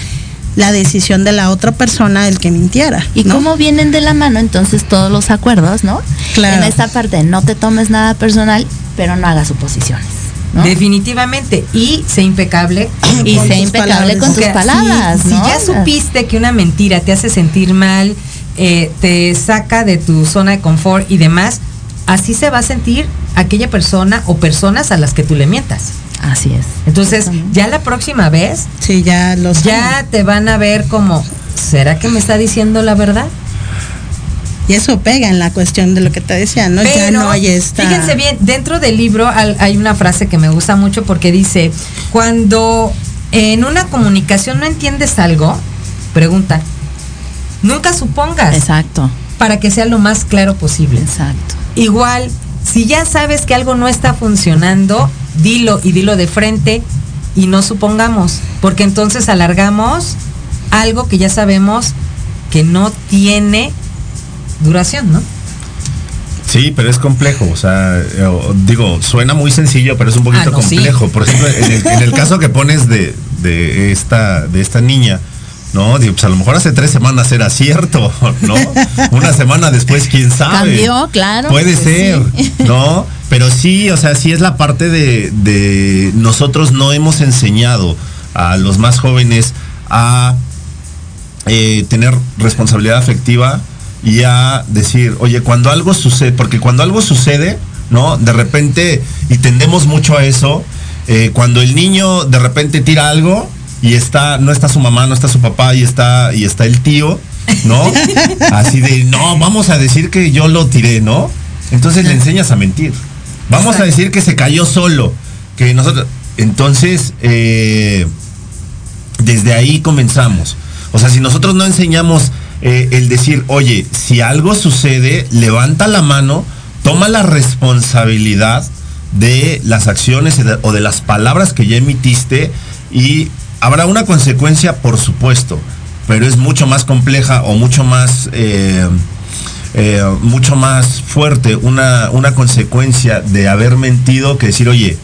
la decisión de la otra persona el que mintiera? Y cómo vienen de la mano entonces todos los acuerdos, ¿no? Claro. En esta parte, no te tomes nada personal, pero no hagas suposiciones. Definitivamente. Y sé impecable. y sé impecable con tus palabras. Si, ya supiste que una mentira te hace sentir mal, eh, te saca de tu zona de confort y demás, así se va a sentir aquella persona o personas a las que tú le mientas. Así es. Entonces, ya la próxima vez, sí, ya los ya te van a ver como, ¿será que me está diciendo la verdad? Y eso pega en la cuestión de lo que te decía, ¿no? ya no hay esta. Fíjense bien, dentro del libro hay una frase que me gusta mucho porque dice, cuando en una comunicación no entiendes algo, pregunta. Nunca supongas. Exacto. Para que sea lo más claro posible. Exacto. Igual, si ya sabes que algo no está funcionando, dilo y dilo de frente y no supongamos, porque entonces alargamos algo que ya sabemos que no tiene duración, ¿no? Sí, pero es complejo, o sea, eh, digo, suena muy sencillo, pero es un poquito ah, complejo. Por ejemplo, en el, caso que pones de, esta, de esta niña, ¿no? Digo, pues a lo mejor hace tres semanas era cierto, ¿no? Una semana después, quién sabe. Cambió, claro. Puede pues ser, sí. ¿no? Pero sí, o sea, sí es la parte de, de nosotros no hemos enseñado a los más jóvenes a eh, tener responsabilidad afectiva y a decir, oye, cuando algo sucede, porque cuando algo sucede, ¿no? De repente, y tendemos mucho a eso, eh, cuando el niño de repente tira algo y está, no está su mamá, no está su papá y está, y está el tío, ¿no? Así de, no, vamos a decir que yo lo tiré, ¿no? Entonces le enseñas a mentir. Vamos a decir que se cayó solo, que nosotros, entonces, eh, desde ahí comenzamos. O sea, si nosotros no enseñamos eh, el decir, oye, si algo sucede, levanta la mano, toma la responsabilidad de las acciones o de las palabras que ya emitiste y habrá una consecuencia, por supuesto, pero es mucho más compleja o mucho más... eh, eh, mucho más fuerte una, una consecuencia de haber mentido que decir, oye,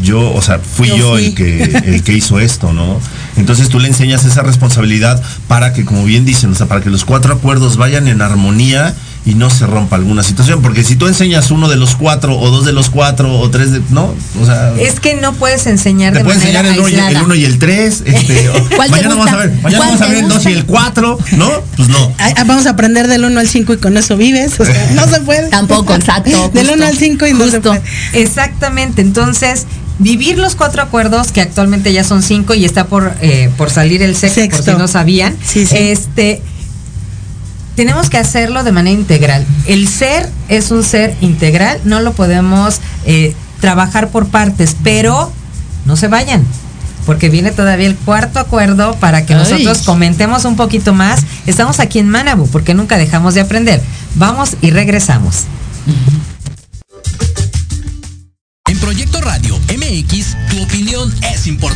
yo, o sea, fui Yo el que el que hizo esto, ¿no? Entonces tú le enseñas esa responsabilidad para que, como bien dicen, o sea, para que los cuatro acuerdos vayan en armonía y no se rompa alguna situación. Porque si tú enseñas uno de los cuatro, o dos de los cuatro, o tres de. No, o sea. Es que no puedes enseñar te de manera enseñar el uno, el uno y el tres. Este, ¿Cuál mañana vamos a ver, mañana ¿Cuál vamos a ver el dos y el cuatro, ¿no? Pues no. Ah, ah, Vamos a aprender del 1 al 5 y con eso vives. O sea, no se puede. Tampoco, exacto, Del 1 al 5 y no se justo. puede. Exactamente, entonces vivir los cuatro acuerdos que actualmente ya son cinco y está por eh, por salir el sexto, por Sexto. si no sabían. Sí, sí. Este tenemos que hacerlo de manera integral. El ser es un ser integral, no lo podemos eh, trabajar por partes, pero no se vayan. Porque viene todavía el cuarto acuerdo para que Ay. nosotros comentemos un poquito más. Estamos aquí en Manabu porque nunca dejamos de aprender. Vamos y regresamos. En Proyecto Radio MX, tu opinión es importante.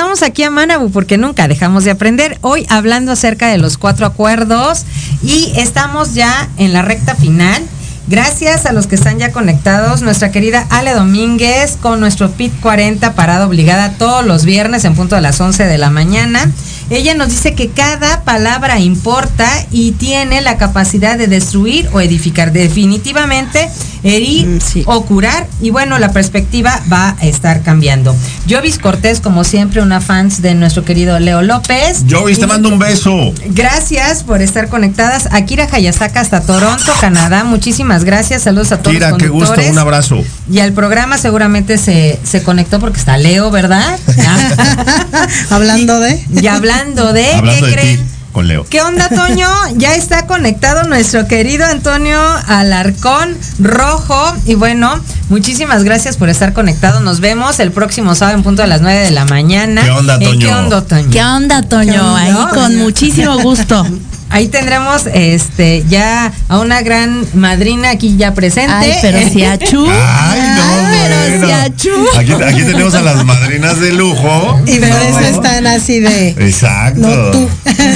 Regresamos aquí a Manabu porque nunca dejamos de aprender. Hoy hablando acerca de los cuatro acuerdos y estamos ya en la recta final. Gracias a los que están ya conectados. Nuestra querida Ale Domínguez con nuestro PIT 40 parada obligada todos los viernes en punto de las 11 de la mañana. Ella nos dice que cada palabra importa y tiene la capacidad de destruir o edificar. Definitivamente herir Mm, sí. o curar. Y bueno, la perspectiva va a estar cambiando. Jovis Cortés, como siempre, una fans de nuestro querido Leo López. Jovis, te mando un beso. Gracias por estar conectadas. Akira Hayasaka hasta Toronto, Canadá. Muchísimas gracias. Saludos a todos Kira, los qué gusto, un abrazo. Y al programa seguramente se, se conectó porque está Leo, ¿verdad? Hablando de. y hablando de, Hablando ¿qué de creen? ti, con Leo. ¿Qué onda, Toño? Ya está conectado nuestro querido Antonio Alarcón Rojo. Y bueno, muchísimas gracias por estar conectado. Nos vemos el próximo sábado en punto de las 9 de la mañana. ¿Qué onda, ¿En Toño? ¿Qué onda, Toño? ¿Qué onda, Toño? ¿Qué onda? Ahí con muchísimo gusto. Ahí tendremos este ya a una gran madrina aquí ya presente. Ay, pero si achú. Ay, no, pero bueno. si achú. Aquí, aquí tenemos a las madrinas de lujo. Y por No. eso están así de. Exacto. No tú,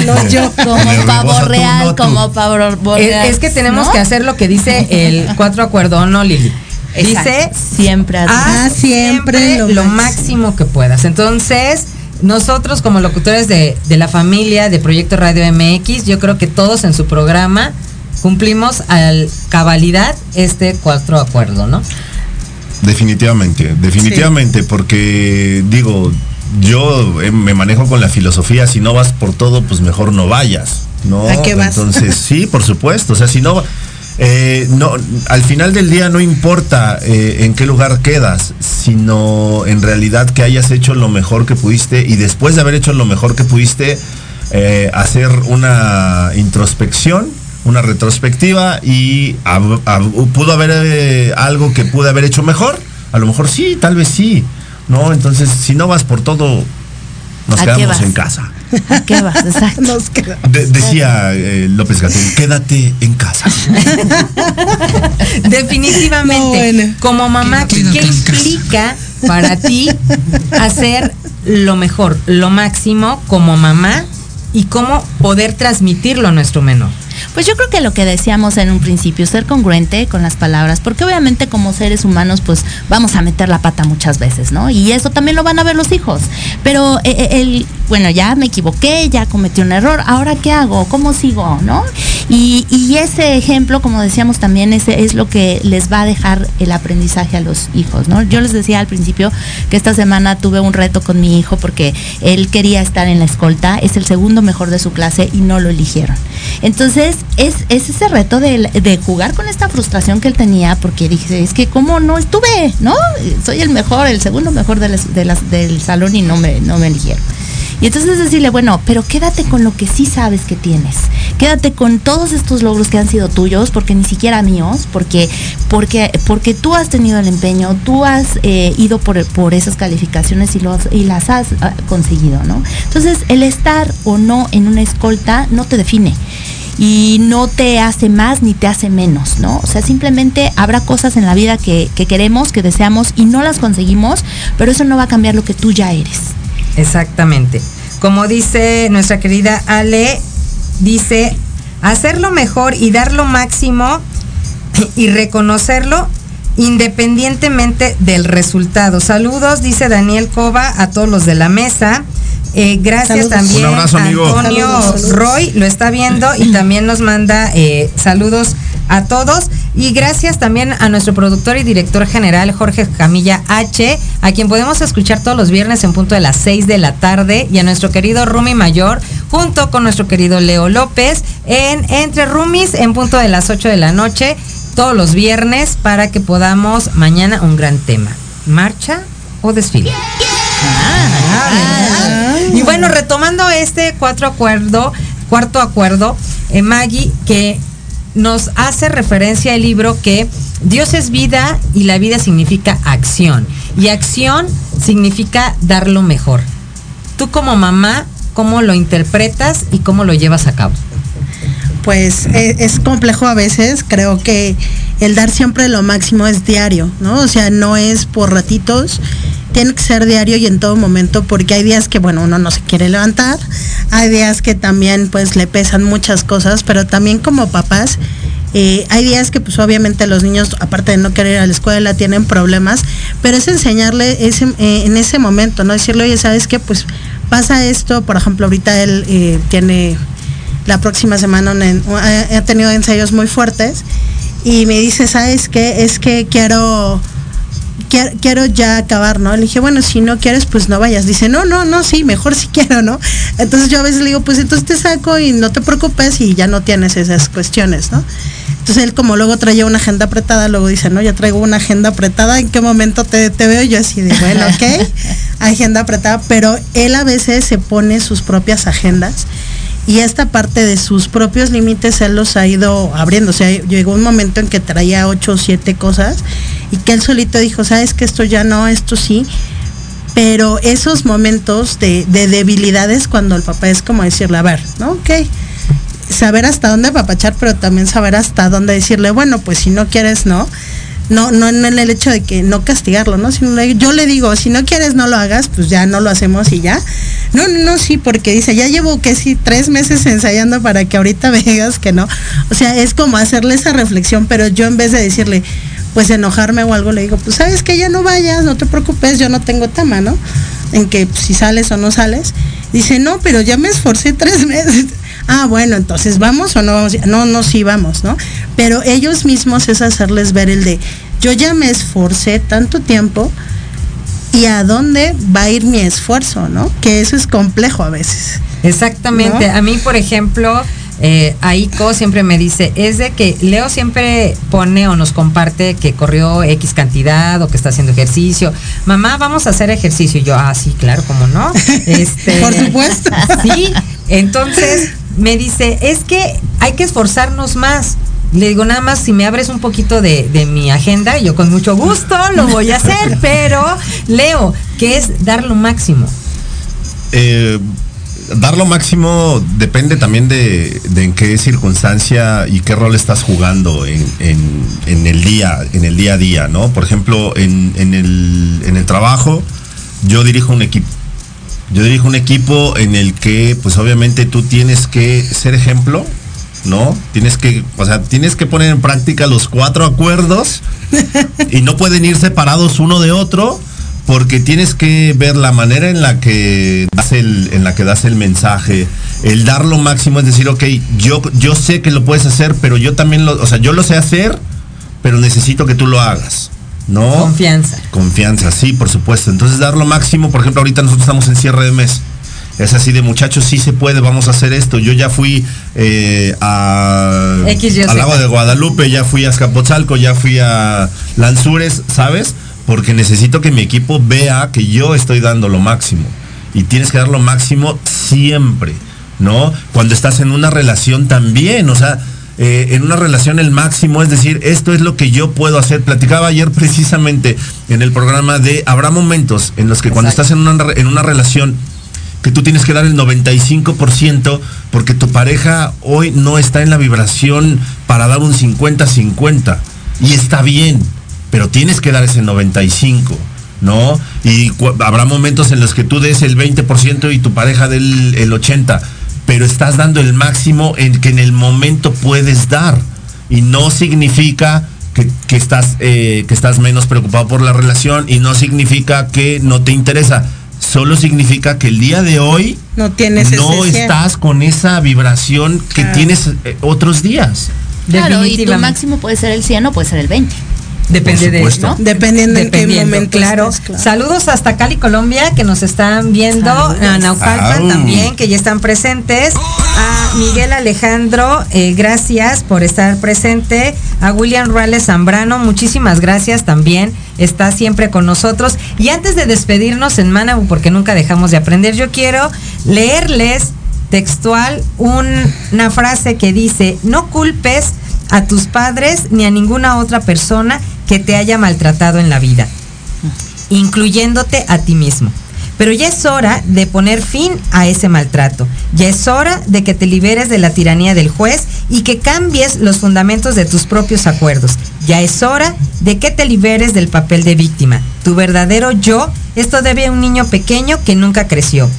no yo. Como pavo tú, real, no tú. como pavo Es, real. es que tenemos ¿no? que hacer lo que dice el cuatro acuerdo, ¿no, Lili? Exacto. Dice siempre haz Ah, siempre siempre lo máximo que puedas. Entonces, nosotros como locutores de, de la familia de Proyecto Radio MX, yo creo que todos en su programa cumplimos al cabalidad este cuatro acuerdo, ¿no? Definitivamente, definitivamente, porque digo, yo eh, me manejo con la filosofía, si no vas por todo, pues mejor no vayas, ¿no? ¿A qué vas? Entonces, sí, por supuesto, o sea, si no, eh, no, al final del día no importa eh, en qué lugar quedas, sino en realidad que hayas hecho lo mejor que pudiste y después de haber hecho lo mejor que pudiste, eh, hacer una introspección, una retrospectiva y pudo haber algo que pude haber hecho mejor. A lo mejor sí, tal vez sí. ¿No? Entonces, si no vas por todo, nos ¿A qué quedamos en casa. ¿A qué vas? Exacto. Nos queda. De- decía eh, López Gatún, quédate en casa. Definitivamente. No, bueno. Como mamá, ¿qué casa. implica para ti hacer lo mejor, lo máximo como mamá y cómo poder transmitirlo a nuestro menor? Pues yo creo que lo que decíamos en un principio, ser congruente con las palabras, porque obviamente como seres humanos pues vamos a meter la pata muchas veces, ¿no? Y eso también lo van a ver los hijos. Pero eh, eh, el, bueno, ya me equivoqué, ya cometí un error, ahora qué hago, cómo sigo, ¿no? Y, y ese ejemplo, como decíamos también, ese es lo que les va a dejar el aprendizaje a los hijos, ¿no? Yo les decía al principio que esta semana tuve un reto con mi hijo porque él quería estar en la escolta, es el segundo mejor de su clase y no lo eligieron. Entonces, es, es ese reto de, jugar con esta frustración que él tenía, porque dije, es que cómo no estuve, ¿no? Soy el mejor, el segundo mejor de del salón y no me, no me eligieron. Y entonces decirle, bueno, pero quédate con lo que sí sabes que tienes. Quédate con todos estos logros que han sido tuyos, porque ni siquiera míos, porque, porque, porque tú has tenido el empeño, tú has eh, ido por, por esas calificaciones y, y las has ah, conseguido, ¿no? Entonces, el estar o no en una escolta no te define y no te hace más ni te hace menos, ¿no? O sea, simplemente habrá cosas en la vida que, que queremos, que deseamos y no las conseguimos, pero eso no va a cambiar lo que tú ya eres. Exactamente. Como dice nuestra querida Ale, dice, hacerlo mejor y dar lo máximo y reconocerlo independientemente del resultado. Saludos, dice Daniel Cova, a todos los de la mesa. Eh, gracias Saludos. también Un abrazo, a amigo. Antonio Saludos, saludos. Roy, lo está viendo y también nos manda eh, saludos a todos. Y gracias también a nuestro productor y director general Jorge Camilla H, a quien podemos escuchar todos los viernes en punto de las 6 de la tarde, y a nuestro querido Rumi Mayor, junto con nuestro querido Leo López, en Entre Rumis en punto de las 8 de la noche, todos los viernes, para que podamos mañana un gran tema. ¿Marcha o desfile? Ah, ¿verdad? Y bueno, retomando este cuatro acuerdo, cuarto acuerdo, eh, Maggie, que nos hace referencia al libro que Dios es vida y la vida significa acción. Y acción significa dar lo mejor. Tú como mamá, ¿cómo lo interpretas y cómo lo llevas a cabo? pues e- es, complejo a veces, creo que el dar siempre lo máximo es diario, ¿no? O sea, no es por ratitos tiene que ser diario y en todo momento porque hay días que, bueno, uno no se quiere levantar, hay días que también pues le pesan muchas cosas, pero también como papás, eh, hay días que pues obviamente los niños, aparte de no querer ir a la escuela, tienen problemas, pero es enseñarle ese, eh, en ese momento, ¿no? Decirle, oye, ¿sabes qué? Pues pasa esto, por ejemplo, ahorita él eh, tiene la próxima semana ha tenido ensayos muy fuertes y me dice, ¿sabes qué? Es que quiero quiero, ya acabar, ¿no? Le dije, bueno, si no quieres, pues no vayas. Dice, no, no, no, sí, mejor si quiero, ¿no? Entonces yo a veces le digo, pues entonces te saco y no te preocupes y ya no tienes esas cuestiones, ¿no? Entonces él como luego traía una agenda apretada, luego dice, no, ya traigo una agenda apretada, ¿en qué momento te, te veo? Yo así de, bueno, ok, agenda apretada, pero él a veces se pone sus propias agendas y esta parte de sus propios límites él los ha ido abriendo. O sea, llegó un momento en que traía ocho o siete cosas y que él solito dijo, sabes que esto ya no, esto sí. Pero esos momentos de, de debilidades cuando el papá es como decirle, a ver, ¿no? Ok, saber hasta dónde apapachar, pero también saber hasta dónde decirle, bueno, pues si no quieres, no. No, no en el hecho de que no castigarlo, ¿no? Sino yo le digo, si no quieres no lo hagas, pues ya no lo hacemos y ya. No, no, sí, porque dice, ya llevo que sí tres meses ensayando para que ahorita me que no. O sea, es como hacerle esa reflexión, pero yo en vez de decirle, pues enojarme o algo, le digo, pues sabes que ya no vayas, no te preocupes, yo no tengo tema, ¿no? En que pues, si sales o no sales. Dice, no, pero ya me esforcé tres meses ah, bueno, entonces vamos o no vamos. No, no, sí vamos, ¿no? Pero ellos mismos es hacerles ver el de, yo ya me esforcé tanto tiempo y a dónde va a ir mi esfuerzo, ¿no? Que eso es complejo a veces. Exactamente. A mí, por ejemplo, eh, Aiko siempre me dice, es de que Leo siempre pone o nos comparte que corrió X cantidad o que está haciendo ejercicio. Mamá, vamos a hacer ejercicio. Y yo, ah, sí, claro, ¿cómo no? Este, por supuesto. Sí, entonces me dice, es que hay que esforzarnos más. Le digo, nada más si me abres un poquito de, mi agenda, yo con mucho gusto lo voy a hacer, pero Leo, ¿qué es dar lo máximo? Eh, dar lo máximo depende también de, en qué circunstancia y qué rol estás jugando en, el día, en el día a día, ¿no? Por ejemplo, en, el, en el trabajo, yo dirijo un equipo yo dirijo un equipo en el que, pues obviamente tú tienes que ser ejemplo, ¿no? Tienes que, o sea, tienes que poner en práctica los cuatro acuerdos y no pueden ir separados uno de otro porque tienes que ver la manera en la que das el, en la que das el mensaje, el dar lo máximo es decir, ok, yo, yo sé que lo puedes hacer, pero yo también lo, o sea, yo lo sé hacer, pero necesito que tú lo hagas. ¿no? Confianza. Confianza, sí, por supuesto. Entonces dar lo máximo, por ejemplo, ahorita nosotros estamos en cierre de mes. Es así de muchachos, sí se puede, vamos a hacer esto. Yo ya fui eh, a, al lago de Guadalupe, ya fui a Escapotzalco, ya fui a Lanzures, ¿sabes? Porque necesito que mi equipo vea que yo estoy dando lo máximo. Y tienes que dar lo máximo siempre, ¿no? Cuando estás en una relación también, o sea, eh, en una relación el máximo, es decir, esto es lo que yo puedo hacer. Platicaba ayer precisamente en el programa de, habrá momentos en los que cuando estás en una, en una relación, que tú tienes que dar el 95% porque tu pareja hoy no está en la vibración para dar un 50-50. Y está bien, pero tienes que dar ese 95%. ¿No? Y habrá momentos en los que tú des el 20% y tu pareja del el 80% pero estás dando el máximo en que en el momento puedes dar. Y no significa que, estás, eh, que estás menos preocupado por la relación y no significa que no te interesa. Solo significa que el día de hoy no, tienes no estás con esa vibración que tienes eh, otros días. Claro, y tu máximo puede ser el 100 o puede ser el 20. Depende de ¿no? Dependiendo, en qué momento claro. Saludos hasta Cali, Colombia, que nos están viendo. A Naucalpan también, que ya están presentes. A Miguel Alejandro, eh, gracias por estar presente. A William Rales Zambrano, muchísimas gracias también. Está siempre con nosotros. Y antes de despedirnos en Manabu, porque nunca dejamos de aprender, yo quiero leerles textual una frase que dice, no culpes a tus padres ni a ninguna otra persona que te haya maltratado en la vida, incluyéndote a ti mismo. Pero ya es hora de poner fin a ese maltrato. Ya es hora de que te liberes de la tiranía del juez y que cambies los fundamentos de tus propios acuerdos. Ya es hora de que te liberes del papel de víctima. Tu verdadero yo es todavía un niño pequeño que nunca creció.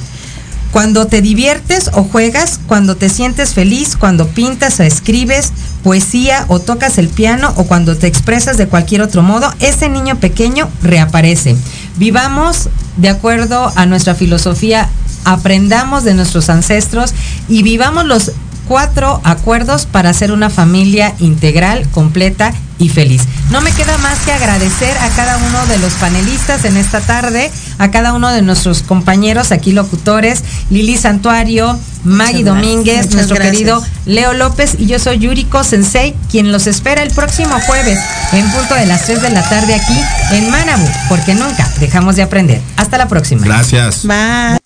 Cuando te diviertes o juegas, cuando te sientes feliz, cuando pintas o escribes poesía o tocas el piano o cuando te expresas de cualquier otro modo, ese niño pequeño reaparece. Vivamos de acuerdo a nuestra filosofía, aprendamos de nuestros ancestros y vivamos los cuatro acuerdos para hacer una familia integral, completa y feliz. No me queda más que agradecer a cada uno de los panelistas en esta tarde, a cada uno de nuestros compañeros aquí locutores, Lili Santuario, Maggie Domínguez, nuestro querido Leo López y yo soy Yuriko Sensei, quien los espera el próximo jueves en punto de las 3 de la tarde aquí en Manabu, porque nunca dejamos de aprender. Hasta la próxima. Gracias. Bye.